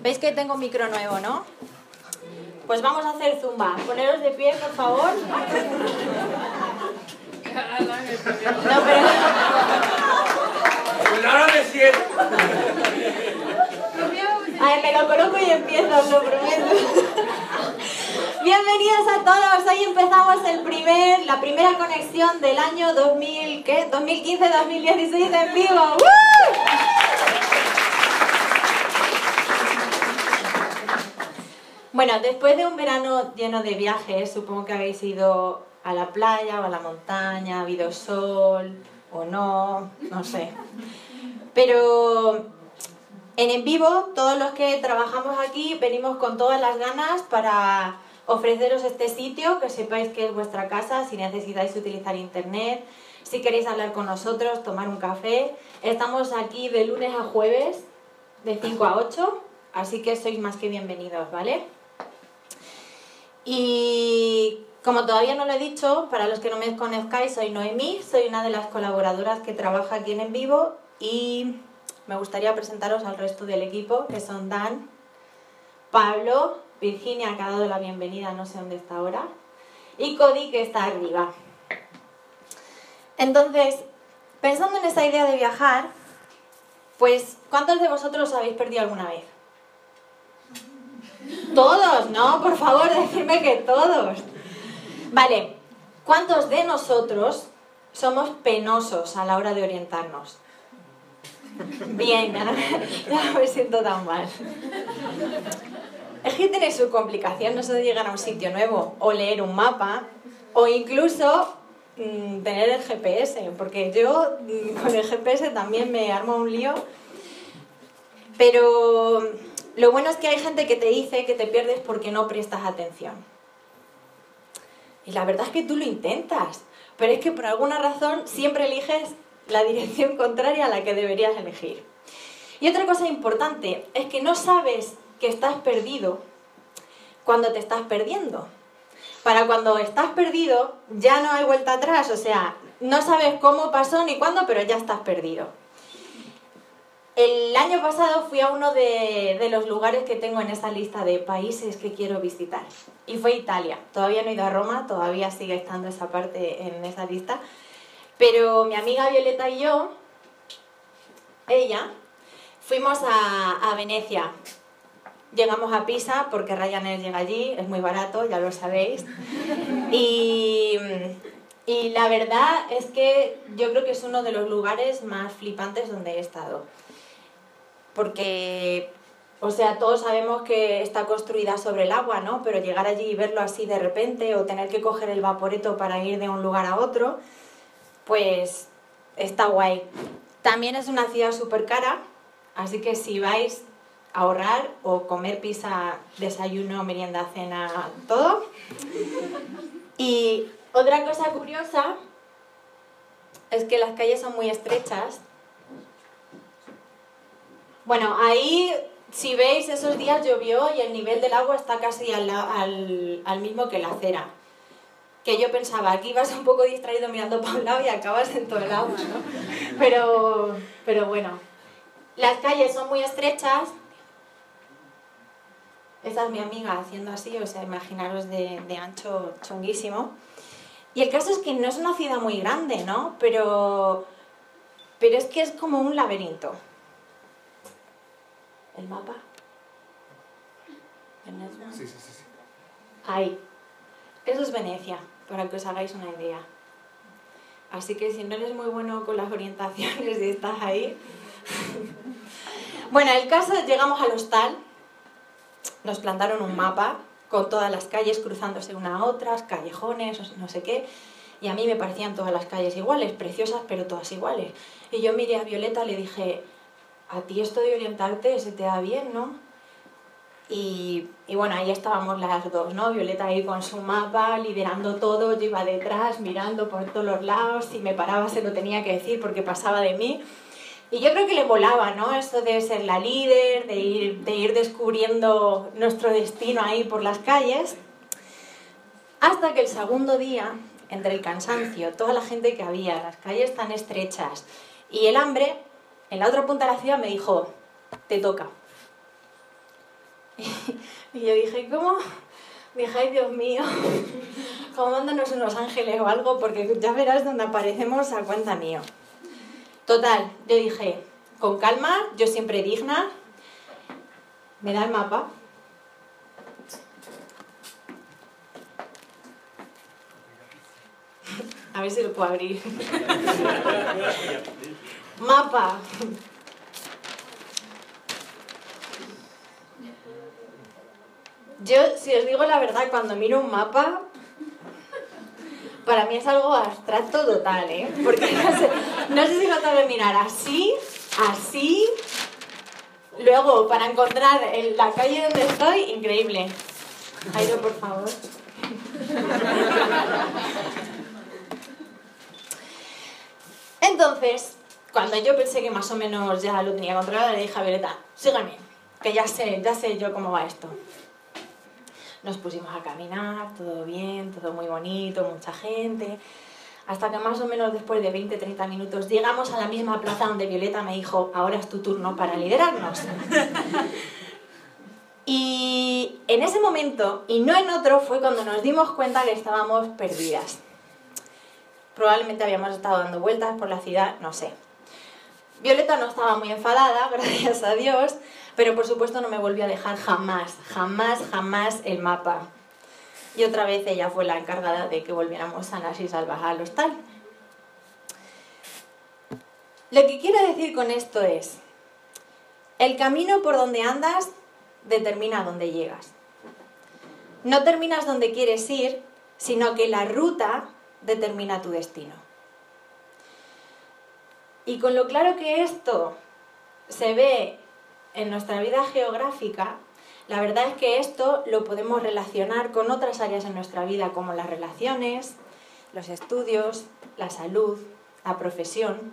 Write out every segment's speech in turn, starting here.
¿Veis que tengo micro nuevo, no? Pues vamos a hacer zumba. Poneros de pie, por favor. No, pero... Pues. A ver, me lo coloco y empiezo, os lo prometo. Bienvenidos a todos. Hoy empezamos el primer, la primera conexión del año 2000, ¿qué? 2015-2016 en vivo. Bueno, después de un verano lleno de viajes, supongo que habéis ido a la playa o a la montaña, ha habido sol o no, no sé. Pero en en vivo, todos los que trabajamos aquí venimos con todas las ganas para ofreceros este sitio, que sepáis que es vuestra casa, si necesitáis utilizar internet, si queréis hablar con nosotros, tomar un café. Estamos aquí de lunes a jueves, de 5 a 8, así que sois más que bienvenidos, ¿vale? Y como todavía no lo he dicho, para los que no me conozcáis, soy Noemí, soy una de las colaboradoras que trabaja aquí en En Vivo y me gustaría presentaros al resto del equipo, que son Dan, Pablo, Virginia, que ha dado la bienvenida, no sé dónde está ahora, y Cody, que está arriba. Entonces, pensando en esta idea de viajar, pues, ¿cuántos de vosotros os habéis perdido alguna vez? Todos, ¿no? Por favor, decirme que todos. Vale, ¿cuántos de nosotros somos penosos a la hora de orientarnos? Bien, ya no, me siento tan mal. Es que tiene su complicación no solo llegar a un sitio nuevo o leer un mapa o incluso mmm, tener el GPS, porque yo mmm, con el GPS también me armo un lío. Pero lo bueno es que hay gente que te dice que te pierdes porque no prestas atención. Y la verdad es que tú lo intentas, pero es que por alguna razón siempre eliges la dirección contraria a la que deberías elegir. Y otra cosa importante es que no sabes que estás perdido cuando te estás perdiendo. Para cuando estás perdido ya no hay vuelta atrás, o sea, no sabes cómo pasó ni cuándo, pero ya estás perdido. El año pasado fui a uno de, de, los lugares que tengo en esa lista de países que quiero visitar. Y fue Italia. Todavía no he ido a Roma, todavía sigue estando esa parte en esa lista. Pero mi amiga Violeta y yo, ella, fuimos a, a Venecia. Llegamos a Pisa porque Ryanair llega allí, es muy barato, ya lo sabéis. Y, y la verdad es que yo creo que es uno de los lugares más flipantes donde he estado porque, o sea, todos sabemos que está construida sobre el agua, ¿no? Pero llegar allí y verlo así de repente o tener que coger el vaporeto para ir de un lugar a otro, pues está guay. También es una ciudad súper cara, así que si vais a ahorrar o comer pizza, desayuno, merienda, cena, todo. Y otra cosa curiosa es que las calles son muy estrechas bueno, ahí, si veis, esos días llovió y el nivel del agua está casi al, al, mismo que la acera. Que yo pensaba, aquí vas un poco distraído mirando para un lado y acabas en todo el agua, ¿no? Pero, pero bueno, las calles son muy estrechas. Esa es mi amiga haciendo así, o sea, imaginaros de, de ancho chunguísimo. Y el caso es que no es una ciudad muy grande, ¿no? Pero, pero es que es como un laberinto el mapa? Sí, sí, sí, sí. Ahí. Eso es Venecia, para que os hagáis una idea. Así que si no eres muy bueno con las orientaciones y estás ahí. bueno, el caso es llegamos al hostal, nos plantaron un mapa con todas las calles cruzándose una a otras, callejones, no sé qué. Y a mí me parecían todas las calles iguales, preciosas, pero todas iguales. Y yo miré a Violeta y le dije, a ti esto de orientarte se te da bien, ¿no? Y, y, bueno, ahí estábamos las dos, ¿no? Violeta ahí con su mapa, liderando todo, yo iba detrás, mirando por todos los lados, si me paraba se lo tenía que decir porque pasaba de mí. Y yo creo que le volaba, ¿no? Eso de ser la líder, de ir, de ir descubriendo nuestro destino ahí por las calles. Hasta que el segundo día, entre el cansancio, toda la gente que había, las calles tan estrechas y el hambre, en la otra punta de la ciudad me dijo, te toca. Y yo dije, ¿cómo? Dije, ay Dios mío, ¿cómo mándanos unos ángeles o algo? Porque ya verás dónde aparecemos a cuenta mío. Total, yo dije, con calma, yo siempre digna, me da el mapa. A ver si lo puedo abrir. Mapa. Yo, si os digo la verdad, cuando miro un mapa, para mí es algo abstracto total, ¿eh? Porque no sé, si lo tengo que mirar así, así, luego para encontrar en la calle donde estoy, increíble. Jairo, por favor. Entonces, cuando yo pensé que más o menos ya lo tenía controlado, le dije a Violeta, sígueme, que ya sé, ya sé yo cómo va esto. Nos pusimos a caminar, todo bien, todo muy bonito, mucha gente. Hasta que más o menos después de 20-30 minutos llegamos a la misma plaza donde Violeta me dijo, ahora es tu turno para liderarnos. y en ese momento, y no en otro, fue cuando nos dimos cuenta que estábamos perdidas. Probablemente habíamos estado dando vueltas por la ciudad, no sé. Violeta no estaba muy enfadada, gracias a Dios, pero por supuesto no me volvió a dejar jamás, jamás, jamás el mapa. Y otra vez ella fue la encargada de que volviéramos sanas y salvajes al hostal. Lo que quiero decir con esto es, el camino por donde andas determina dónde llegas. No terminas donde quieres ir, sino que la ruta determina tu destino. Y con lo claro que esto se ve en nuestra vida geográfica, la verdad es que esto lo podemos relacionar con otras áreas en nuestra vida, como las relaciones, los estudios, la salud, la profesión.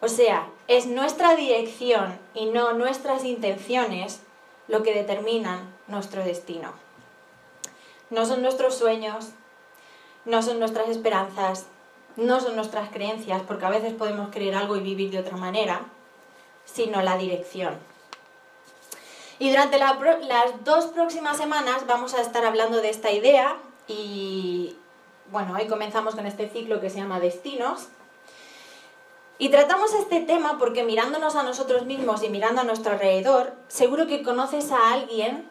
O sea, es nuestra dirección y no nuestras intenciones lo que determinan nuestro destino. No son nuestros sueños, no son nuestras esperanzas, no son nuestras creencias, porque a veces podemos creer algo y vivir de otra manera, sino la dirección. Y durante las dos próximas semanas vamos a estar hablando de esta idea y bueno, hoy comenzamos con este ciclo que se llama Destinos. Y tratamos este tema porque mirándonos a nosotros mismos y mirando a nuestro alrededor, seguro que conoces a alguien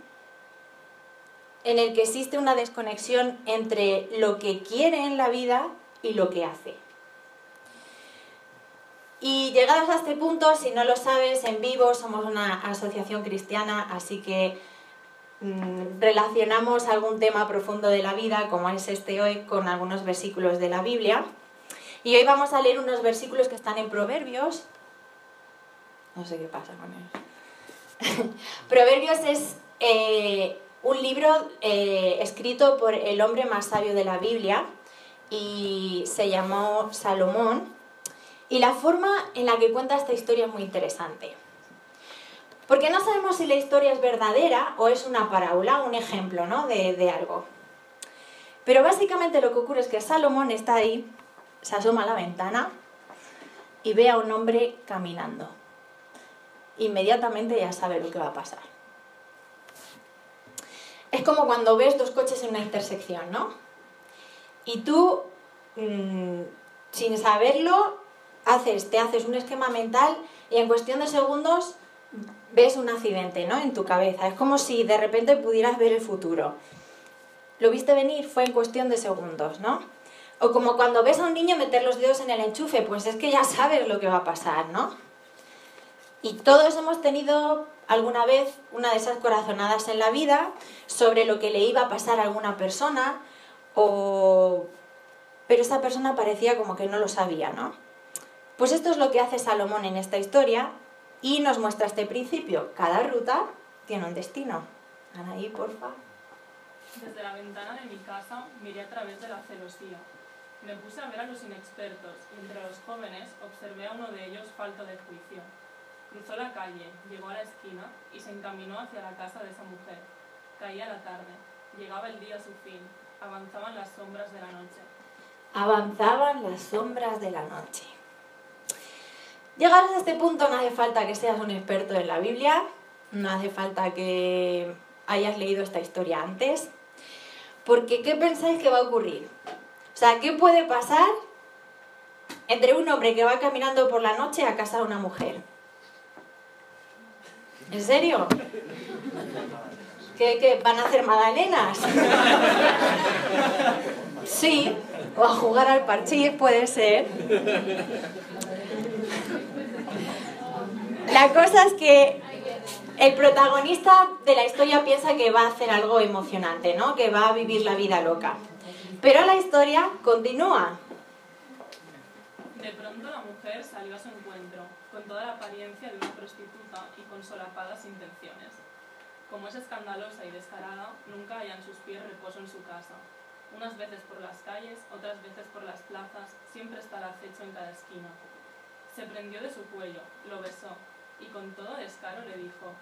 en el que existe una desconexión entre lo que quiere en la vida y lo que hace. Y llegados a este punto, si no lo sabes, en vivo somos una asociación cristiana, así que mm, relacionamos algún tema profundo de la vida, como es este hoy, con algunos versículos de la Biblia. Y hoy vamos a leer unos versículos que están en Proverbios. No sé qué pasa con ellos. Proverbios es eh, un libro eh, escrito por el hombre más sabio de la Biblia y se llamó Salomón y la forma en la que cuenta esta historia es muy interesante. Porque no sabemos si la historia es verdadera o es una parábola, un ejemplo ¿no? de, de algo. Pero básicamente lo que ocurre es que Salomón está ahí, se asoma a la ventana y ve a un hombre caminando. Inmediatamente ya sabe lo que va a pasar. Es como cuando ves dos coches en una intersección, ¿no? Y tú, mmm, sin saberlo, haces, te haces un esquema mental y en cuestión de segundos ves un accidente ¿no? en tu cabeza. Es como si de repente pudieras ver el futuro. Lo viste venir, fue en cuestión de segundos, ¿no? O como cuando ves a un niño meter los dedos en el enchufe, pues es que ya sabes lo que va a pasar, ¿no? Y todos hemos tenido alguna vez una de esas corazonadas en la vida sobre lo que le iba a pasar a alguna persona, o... pero esa persona parecía como que no lo sabía, ¿no? Pues esto es lo que hace Salomón en esta historia y nos muestra este principio. Cada ruta tiene un destino. Anaí, porfa. Desde la ventana de mi casa miré a través de la celosía. Me puse a ver a los inexpertos y entre los jóvenes observé a uno de ellos falto de juicio. Cruzó la calle, llegó a la esquina y se encaminó hacia la casa de esa mujer. Caía la tarde, llegaba el día a su fin, avanzaban las sombras de la noche. Avanzaban las sombras de la noche. Llegar a este punto no hace falta que seas un experto en la Biblia no hace falta que hayas leído esta historia antes, porque ¿qué pensáis que va a ocurrir? O sea, ¿qué puede pasar entre un hombre que va caminando por la noche a casa de una mujer? ¿En serio? ¿Qué, qué van a hacer magdalenas? Sí, o a jugar al parchís puede ser. La cosa es que el protagonista de la historia piensa que va a hacer algo emocionante, ¿no? Que va a vivir la vida loca. Pero la historia continúa. De pronto la mujer salió a su encuentro, con toda la apariencia de una prostituta y con solapadas intenciones. Como es escandalosa y descarada, nunca hallan sus pies reposo en su casa. Unas veces por las calles, otras veces por las plazas, siempre está el acecho en cada esquina. Se prendió de su cuello, lo besó, y con todo descaro le dijo,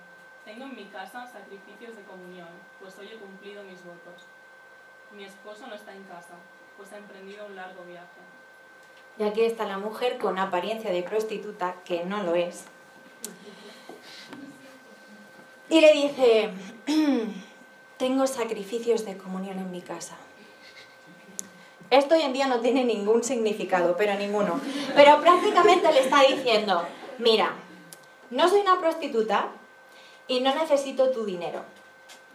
tengo en mi casa sacrificios de comunión, pues hoy he cumplido mis votos. Mi esposo no está en casa, pues ha emprendido un largo viaje. Y aquí está la mujer con apariencia de prostituta, que no lo es. Y le dice, tengo sacrificios de comunión en mi casa. Esto hoy en día no tiene ningún significado, pero ninguno. Pero prácticamente le está diciendo, mira, no soy una prostituta y no necesito tu dinero.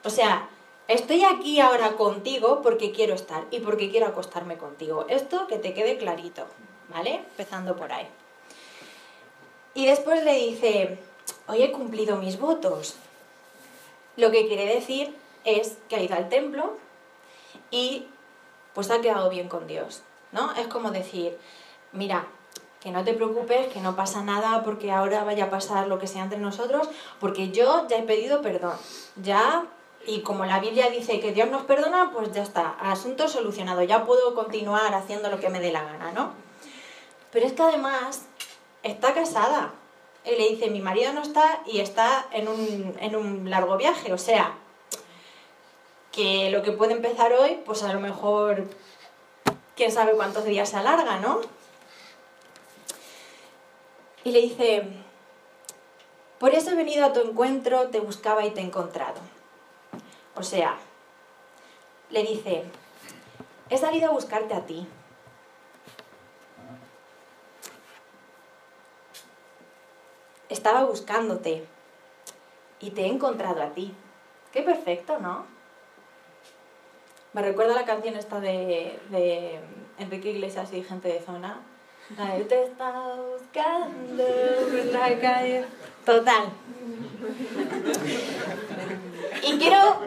O sea, estoy aquí ahora contigo porque quiero estar y porque quiero acostarme contigo. Esto que te quede clarito, ¿vale? Empezando por ahí. Y después le dice, hoy he cumplido mis votos. Lo que quiere decir es que ha ido al templo y pues ha quedado bien con Dios, ¿no? Es como decir, mira, que no te preocupes, que no pasa nada porque ahora vaya a pasar lo que sea entre nosotros, porque yo ya he pedido perdón, ya, y como la Biblia dice que Dios nos perdona, pues ya está, asunto solucionado, ya puedo continuar haciendo lo que me dé la gana, ¿no? Pero es que además está casada. Y le dice, mi marido no está y está en un, en un largo viaje, o sea, que lo que puede empezar hoy, pues a lo mejor, quién sabe cuántos días se alarga, ¿no? Y le dice, por eso he venido a tu encuentro, te buscaba y te he encontrado. O sea, le dice, he salido a buscarte a ti. Estaba buscándote y te he encontrado a ti. Qué perfecto, ¿no? Me recuerda la canción esta de, Enrique Iglesias y gente de zona. Te está buscando por la calle. Total. Y quiero.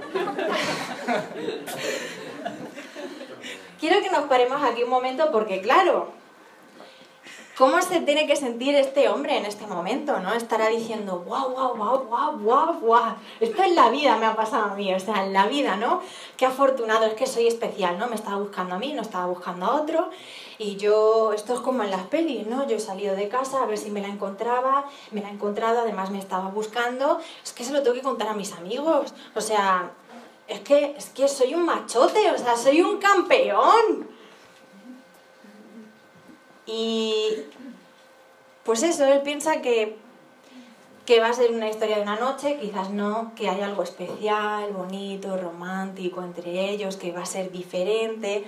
quiero que nos paremos aquí un momento porque, claro, ¿cómo se tiene que sentir este hombre en este momento? ¿No? Estará diciendo, guau, guau, guau, guau, guau, guau. Esto en la vida me ha pasado a mí, o sea, en la vida, ¿no? Qué afortunado, es que soy especial, ¿no? Me estaba buscando a mí, no estaba buscando a otro. Y yo, esto es como en las pelis, ¿no? Yo he salido de casa a ver si me la encontraba, me la he encontrado, además me estaba buscando. Es que se lo tengo que contar a mis amigos. O sea, es que, es que soy un machote, o sea, soy un campeón. Y pues eso, él piensa que, que va a ser una historia de una noche, quizás no, que hay algo especial, bonito, romántico entre ellos, que va a ser diferente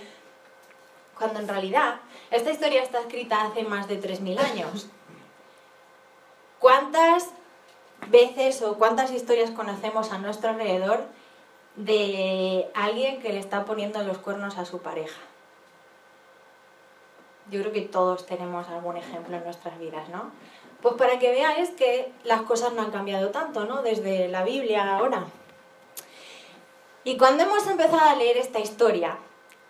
cuando en realidad esta historia está escrita hace más de 3.000 años. ¿Cuántas veces o cuántas historias conocemos a nuestro alrededor de alguien que le está poniendo los cuernos a su pareja? Yo creo que todos tenemos algún ejemplo en nuestras vidas, ¿no? Pues para que veáis que las cosas no han cambiado tanto, ¿no? Desde la Biblia ahora. Y cuando hemos empezado a leer esta historia,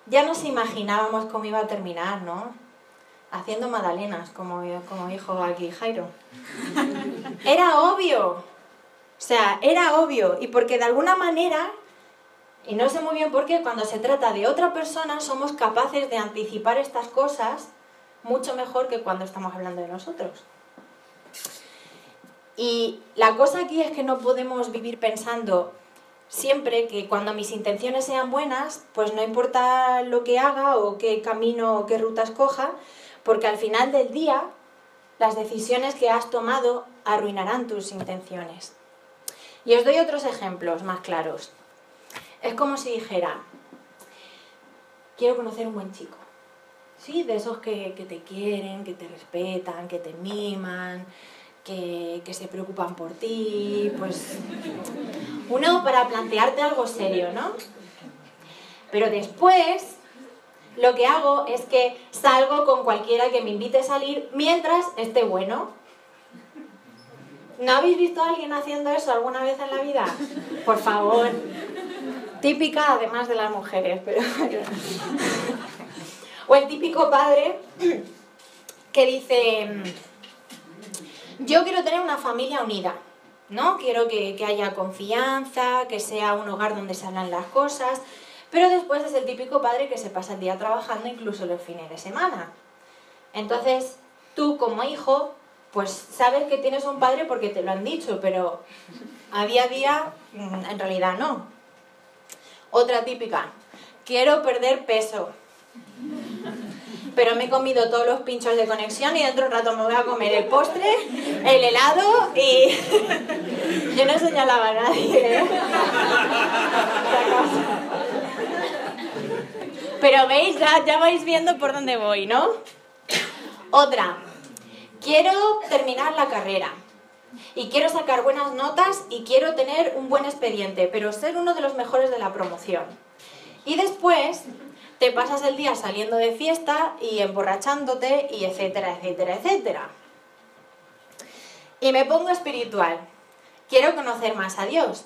ya nos imaginábamos cómo iba a terminar, ¿no? Haciendo magdalenas, como, como dijo aquí Jairo. Era obvio. O sea, era obvio. Y porque de alguna manera, y no sé muy bien por qué, cuando se trata de otra persona somos capaces de anticipar estas cosas mucho mejor que cuando estamos hablando de nosotros. Y la cosa aquí es que no podemos vivir pensando siempre que cuando mis intenciones sean buenas, pues no importa lo que haga o qué camino o qué ruta escoja, porque al final del día las decisiones que has tomado arruinarán tus intenciones. Y os doy otros ejemplos más claros. Es como si dijera, quiero conocer un buen chico. Sí, de esos que, te quieren, que te respetan, que te miman, que, que, se preocupan por ti, pues uno para plantearte algo serio, ¿no? Pero después lo que hago es que salgo con cualquiera que me invite a salir mientras esté bueno. ¿No habéis visto a alguien haciendo eso alguna vez en la vida? Por favor. Típica además de las mujeres, pero... o el típico padre que dice, yo quiero tener una familia unida, ¿no? Quiero que, haya confianza, que sea un hogar donde se hablan las cosas, pero después es el típico padre que se pasa el día trabajando incluso los fines de semana. Entonces, tú como hijo, pues sabes que tienes un padre porque te lo han dicho, pero a día a día mm, en realidad no. Otra típica, quiero perder peso. Pero me he comido todos los pinchos de conexión y dentro de un rato me voy a comer el postre, el helado y... Yo no señalaba a nadie. ¿eh? Pero veis, ya, ya vais viendo por dónde voy, ¿no? Otra, quiero terminar la carrera y quiero sacar buenas notas y quiero tener un buen expediente, pero ser uno de los mejores de la promoción. Y después te pasas el día saliendo de fiesta y emborrachándote y etcétera, etcétera, etcétera. Y me pongo espiritual. Quiero conocer más a Dios,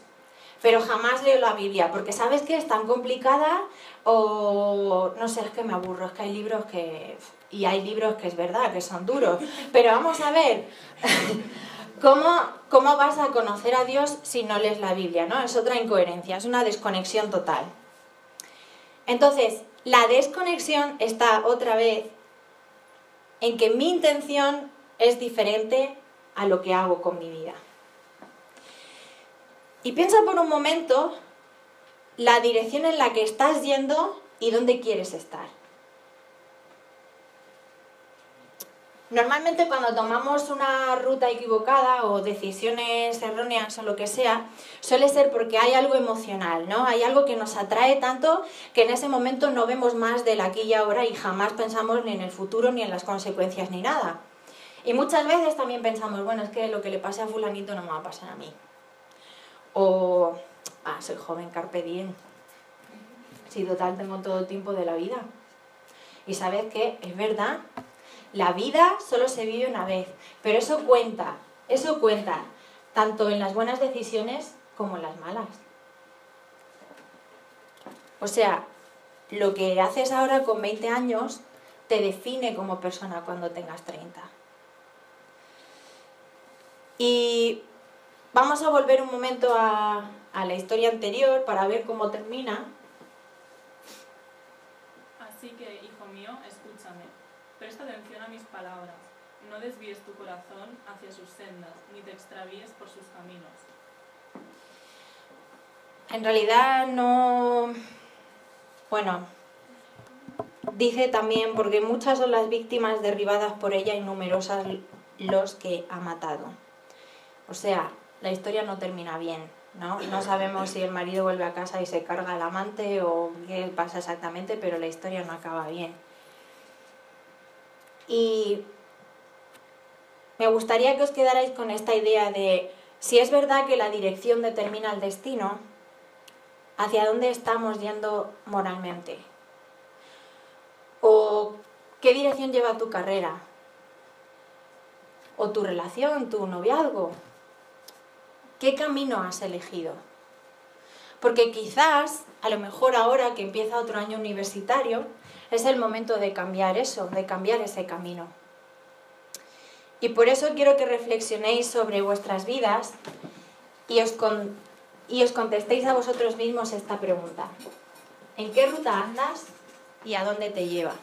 pero jamás leo la Biblia, porque sabes que es tan complicada o no sé, es que me aburro, es que hay libros que... Y hay libros que es verdad, que son duros. Pero vamos a ver, ¿cómo, ¿cómo vas a conocer a Dios si no lees la Biblia? ¿no? Es otra incoherencia, es una desconexión total. Entonces, la desconexión está otra vez en que mi intención es diferente a lo que hago con mi vida. Y piensa por un momento la dirección en la que estás yendo y dónde quieres estar. Normalmente cuando tomamos una ruta equivocada o decisiones erróneas o lo que sea, suele ser porque hay algo emocional, ¿no? Hay algo que nos atrae tanto que en ese momento no vemos más del aquí y ahora y jamás pensamos ni en el futuro ni en las consecuencias ni nada. Y muchas veces también pensamos, bueno, es que lo que le pase a fulanito no me va a pasar a mí. O, ah, soy joven, carpe diem. Si total tengo todo el tiempo de la vida. Y sabes que es verdad, la vida solo se vive una vez, pero eso cuenta, eso cuenta, tanto en las buenas decisiones como en las malas. O sea, lo que haces ahora con 20 años te define como persona cuando tengas 30. Y vamos a volver un momento a, la historia anterior para ver cómo termina. Así que, hijo mío, escúchame. Presta atención a mis palabras. No desvíes tu corazón hacia sus sendas, ni te extravíes por sus caminos. En realidad no... Bueno, dice también, porque muchas son las víctimas derribadas por ella y numerosas los que ha matado. O sea, la historia no termina bien, ¿no? No sabemos si el marido vuelve a casa y se carga al amante o qué pasa exactamente, pero la historia no acaba bien. Y me gustaría que os quedarais con esta idea de si es verdad que la dirección determina el destino, hacia dónde estamos yendo moralmente. O qué dirección lleva tu carrera. O tu relación, tu noviazgo. ¿Qué camino has elegido? Porque quizás, a lo mejor ahora que empieza otro año universitario, es el momento de cambiar eso, de cambiar ese camino. Y por eso quiero que reflexionéis sobre vuestras vidas y os, y os contestéis a vosotros mismos esta pregunta. ¿En qué ruta andas y a dónde te lleva?